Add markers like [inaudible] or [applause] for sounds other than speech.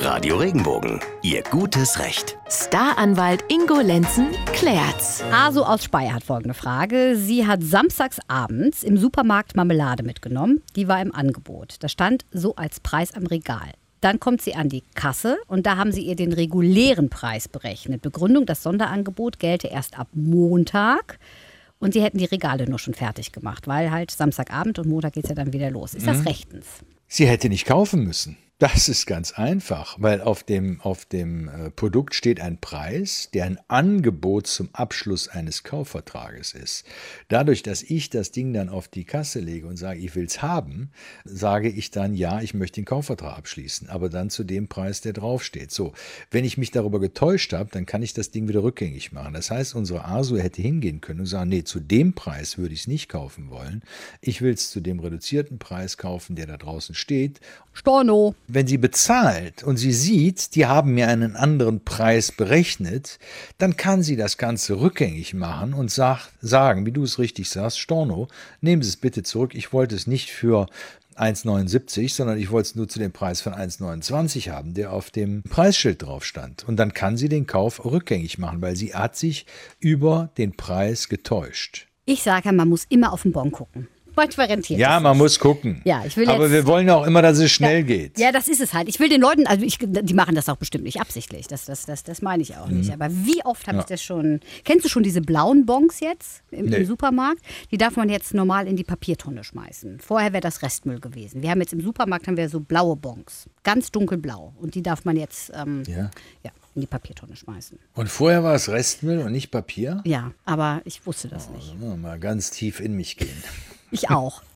Radio Regenbogen, Ihr gutes Recht. Staranwalt Ingo Lenzen klärt's. Aso aus Speyer hat folgende Frage. Sie hat samstags abends im Supermarkt Marmelade mitgenommen. Die war im Angebot. Da stand so als Preis am Regal. Dann kommt sie an die Kasse und da haben sie ihr den regulären Preis berechnet. Begründung, das Sonderangebot gelte erst ab Montag. Und sie hätten die Regale nur schon fertig gemacht, weil halt Samstagabend und Montag geht es ja dann wieder los. Ist das rechtens? Sie hätte nicht kaufen müssen. Das ist ganz einfach, weil auf dem, auf dem äh, Produkt steht ein Preis, der ein Angebot zum Abschluss eines Kaufvertrages ist. Dadurch, dass ich das Ding dann auf die Kasse lege und sage, ich will es haben, sage ich dann, ja, ich möchte den Kaufvertrag abschließen, aber dann zu dem Preis, der draufsteht. So, wenn ich mich darüber getäuscht habe, dann kann ich das Ding wieder rückgängig machen. Das heißt, unsere ASU hätte hingehen können und sagen, nee, zu dem Preis würde ich es nicht kaufen wollen. Ich will es zu dem reduzierten Preis kaufen, der da draußen steht. Storno. Wenn sie bezahlt und sie sieht, die haben mir einen anderen Preis berechnet, dann kann sie das Ganze rückgängig machen und sag, sagen, wie du es richtig sagst, Storno, nehmen Sie es bitte zurück. Ich wollte es nicht für 1,79, sondern ich wollte es nur zu dem Preis von 1,29 haben, der auf dem Preisschild drauf stand. Und dann kann sie den Kauf rückgängig machen, weil sie hat sich über den Preis getäuscht. Ich sage man muss immer auf den Bon gucken. Manchmal rentiert Ja, man muss gucken. Ja, ich will Aber wir wollen ja auch immer, dass es schnell geht. Ja, das ist es halt. Ich will den Leuten, also ich, die machen das auch bestimmt nicht absichtlich. Das, das, das, das meine ich auch Mhm. nicht. Aber wie oft habe ich das schon. Kennst du schon diese blauen Bons jetzt im, Nee. im Supermarkt? Die darf man jetzt normal in die Papiertonne schmeißen. Vorher wäre das Restmüll gewesen. Wir haben jetzt im Supermarkt haben wir so blaue Bons. Ganz dunkelblau. Und die darf man jetzt ähm, Ja. ja, in die Papiertonne schmeißen. Und vorher war es Restmüll und nicht Papier? Ja, aber ich wusste das nicht. Ja, mal ganz tief in mich gehen. Ich [laughs] auch.